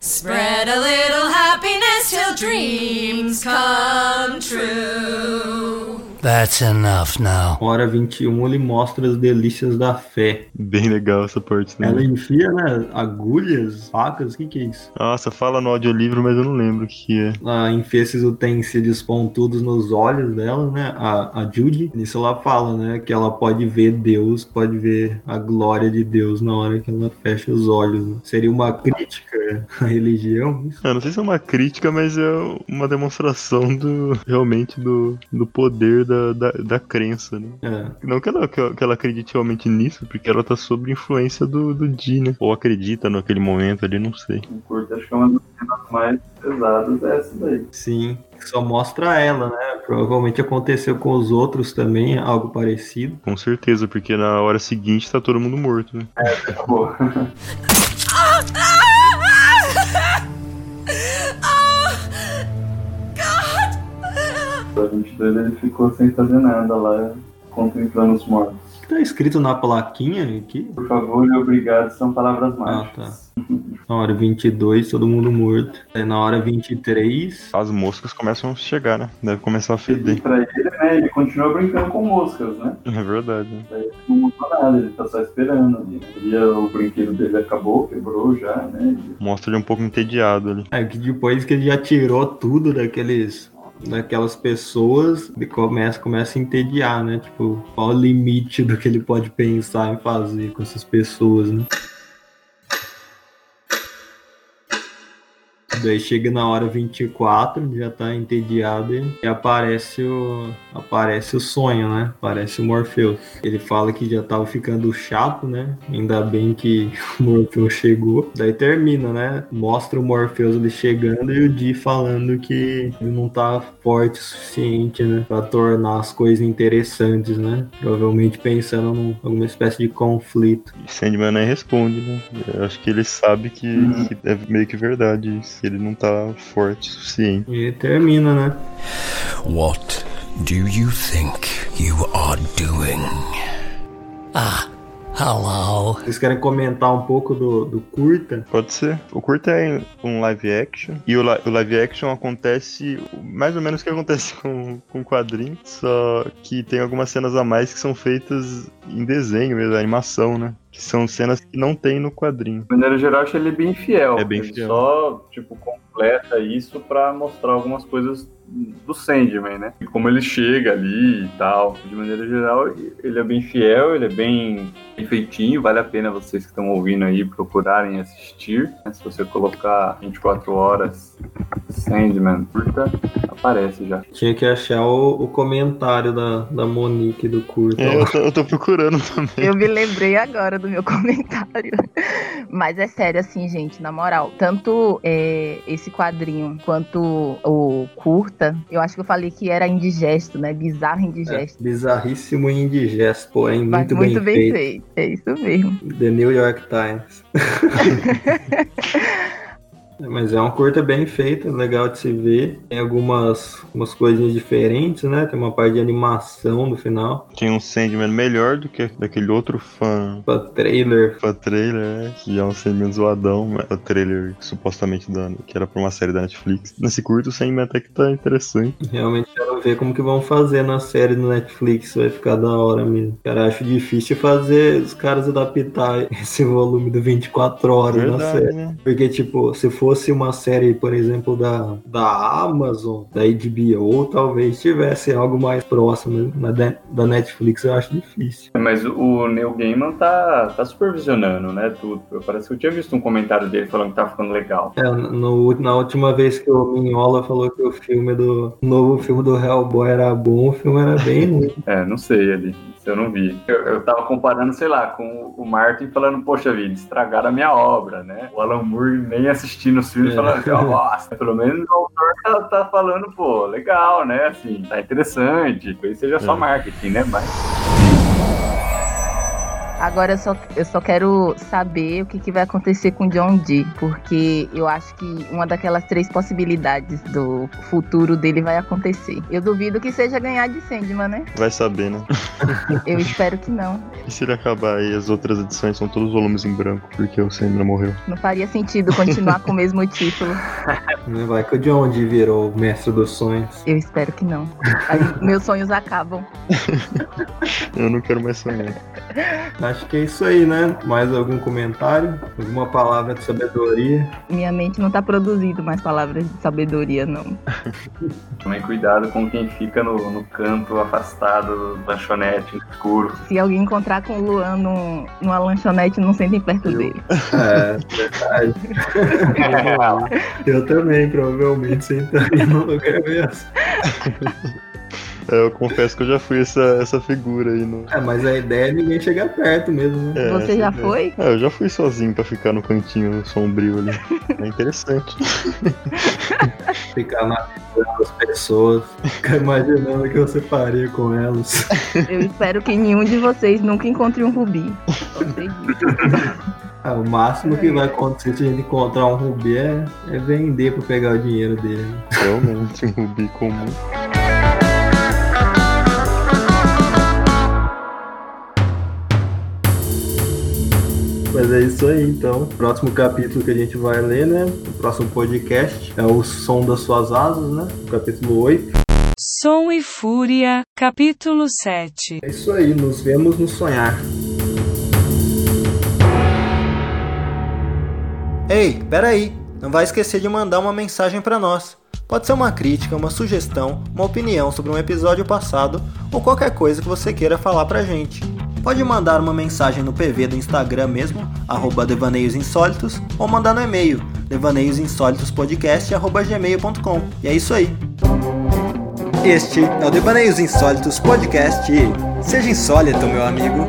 Spread a little happiness till dreams come true. That's enough now. Hora 21 ele mostra as delícias da fé. Bem legal essa parte Ela também. enfia, né? Agulhas, facas, o que que é isso? Nossa, fala no audiolivro, mas eu não lembro o que que é. Ela enfia esses utensílios pontudos nos olhos dela, né? A, a Judy. Nisso ela fala, né? Que ela pode ver Deus, pode ver a glória de Deus na hora que ela fecha os olhos. né? Seria uma crítica à religião? isso? Eu não sei se é uma crítica, mas é uma demonstração do realmente do, do poder da, da, da crença, né? É. Não que ela, que ela- que ela acredite realmente nisso, porque ela tá sob influência do, do Di, né? Ou acredita naquele momento ali, não sei. O curto acho que é uma das cenas mais pesadas dessa daí. Sim. Só mostra ela, né? Provavelmente aconteceu com os outros também, algo parecido. Com certeza, porque na hora seguinte tá todo mundo morto, né? Acabou. A 22 ele ficou sem fazer nada lá, contemplando os mortos. O que tá escrito na plaquinha aqui? Por favor e obrigado são palavras Ah, mágicas. tá. Na hora 22, todo mundo morto. Aí na hora 23, As moscas começam a chegar, né? Deve começar a E feder. pra ele, né, ele continua brincando com moscas, né? É verdade, né? Ele não mudou nada, ele tá só esperando ali. E o brinquedo dele acabou, quebrou já, né? Mostra ele um pouco entediado ali. é que depois que ele já tirou tudo daqueles daquelas pessoas, ele começa, começa a entediar, né? Tipo, qual o limite do que ele pode pensar em fazer com essas pessoas, né? Daí chega na hora 24, já tá entediado e, aparece o aparece o sonho, né? Aparece o Morpheus. Ele fala que já tava ficando chato, né? Ainda bem que o Morpheus chegou. Daí termina, né? Mostra o Morpheus ali chegando e o Dee falando que ele não tá forte o suficiente, né? Pra tornar as coisas interessantes, né? Provavelmente pensando em alguma espécie de conflito. E Sandman nem responde, né? Eu acho que ele sabe que, que é meio que verdade isso. Ele não tá forte o suficiente. E termina, né? What do you think you are doing? Ah, hello. Vocês querem comentar um pouco do, do curta? Pode ser. O curta é um live action. E o, li- o live action acontece mais ou menos o que acontece com, com o quadrinho. Só que tem algumas cenas a mais que são feitas em desenho mesmo, animação, né? Que são cenas que não tem no quadrinho. De maneira geral, acho ele bem fiel. É bem ele fiel. só, tipo, completa isso pra mostrar algumas coisas do Sandman, né? E como ele chega ali e tal. De maneira geral, ele é bem fiel, ele é bem, feitinho. Vale a pena vocês que estão ouvindo aí procurarem assistir. né? Se você colocar 24 horas Sandman curta, aparece já. Tinha que achar o, o comentário da, da Monique do curta. É, eu, tô, eu tô procurando também. Eu me lembrei agora do meu comentário. Mas é sério, assim, gente, na moral. Tanto é, esse quadrinho quanto o curta, eu acho que eu falei que era indigesto, né? Bizarro indigesto. Bizarríssimo e indigesto, porém Mas muito, muito bem, bem, feito. feito. É isso mesmo. The New York Times. Mas é uma curta bem feita, legal de se ver. Tem algumas umas coisinhas diferentes, né? Tem uma parte de animação no final. Tem um Sandman melhor do que daquele outro fã. Pra trailer. Fã trailer, né? Que é um Sandman zoadão. mas O trailer supostamente da, que era pra uma série da Netflix. Nesse curto, o Sandman até que tá interessante. Realmente quero ver como que vão fazer na série do Netflix. Vai ficar da hora mesmo. Cara, acho difícil fazer os caras adaptar esse volume do 24 horas na Verdade, série. né? Porque, tipo, se fosse uma série, por exemplo, da, da Amazon, da HBO, talvez tivesse algo mais próximo. Na da, Netflix eu acho difícil. Mas o Neil Gaiman tá, tá supervisionando, né? Tudo. Eu- Parece que eu tinha visto um comentário dele falando que tá ficando legal. É, no, na última vez que o Minhola falou que o filme do. O novo filme do Hellboy era bom, o filme era bem ruim. É, não sei ali. Isso eu não vi. Eu, eu tava comparando, sei lá, com o Martin falando, poxa vida, estragaram a minha obra, né? O Alan Moore nem assistindo os filmes É. falando ó, nossa, pelo menos o autor tá, tá falando, pô, legal, né? Assim, tá interessante. Talvez seja só É. marketing, né? Mas Agora eu só, eu só quero saber o que, que vai acontecer com John Dee, porque eu acho que uma daquelas três possibilidades do futuro dele vai acontecer. Eu duvido que seja ganhar de Sandman, né? Vai saber, né? Eu espero que não. E se ele acabar aí, as outras edições são todos volumes em branco, porque o Sandman morreu. Não faria sentido continuar com o mesmo título. Vai que o John Dee virou o mestre dos sonhos. Eu espero que não. Aí meus sonhos acabam. Eu não quero mais sonhar. Acho que é isso aí, né? Mais algum comentário? Alguma palavra de sabedoria? Minha mente não tá produzindo mais palavras de sabedoria, não. tomem cuidado com quem fica no, no canto afastado da lanchonete no escuro. Se alguém encontrar com o Luan num- numa lanchonete, não sentem perto dele. É, verdade. Eu também, provavelmente, sentaria no lugar mesmo. É, eu confesso que eu já fui essa, essa figura aí no. É, mas a ideia é ninguém chegar perto mesmo, né? É, Você já ideia. foi? É, eu já fui sozinho pra ficar no cantinho sombrio ali. É interessante. Ficar na vida das pessoas, ficar imaginando o que você faria com elas. Eu espero que nenhum de vocês nunca encontre um rubi. Só sei disso. Ah, o máximo que vai acontecer se a gente encontrar um rubi é, é vender pra pegar o dinheiro dele. né? Realmente, um rubi comum. Mas é isso aí, então. Próximo capítulo que a gente vai ler, né? O próximo podcast é o Som das Suas Asas, né? O capítulo 8. Som e Fúria, capítulo 7. É isso aí, nos vemos no sonhar. Ei, peraí, não vai esquecer de mandar uma mensagem para nós. Pode ser uma crítica, uma sugestão, uma opinião sobre um episódio passado ou qualquer coisa que você queira falar pra gente. Pode mandar uma mensagem no PV do Instagram mesmo, arroba devaneios insólitos, ou mandar no e-mail, devaneiosinsólitospodcast.gmail.com. E é isso aí. Este é o Devaneios Insólitos Podcast. Seja insólito, meu amigo.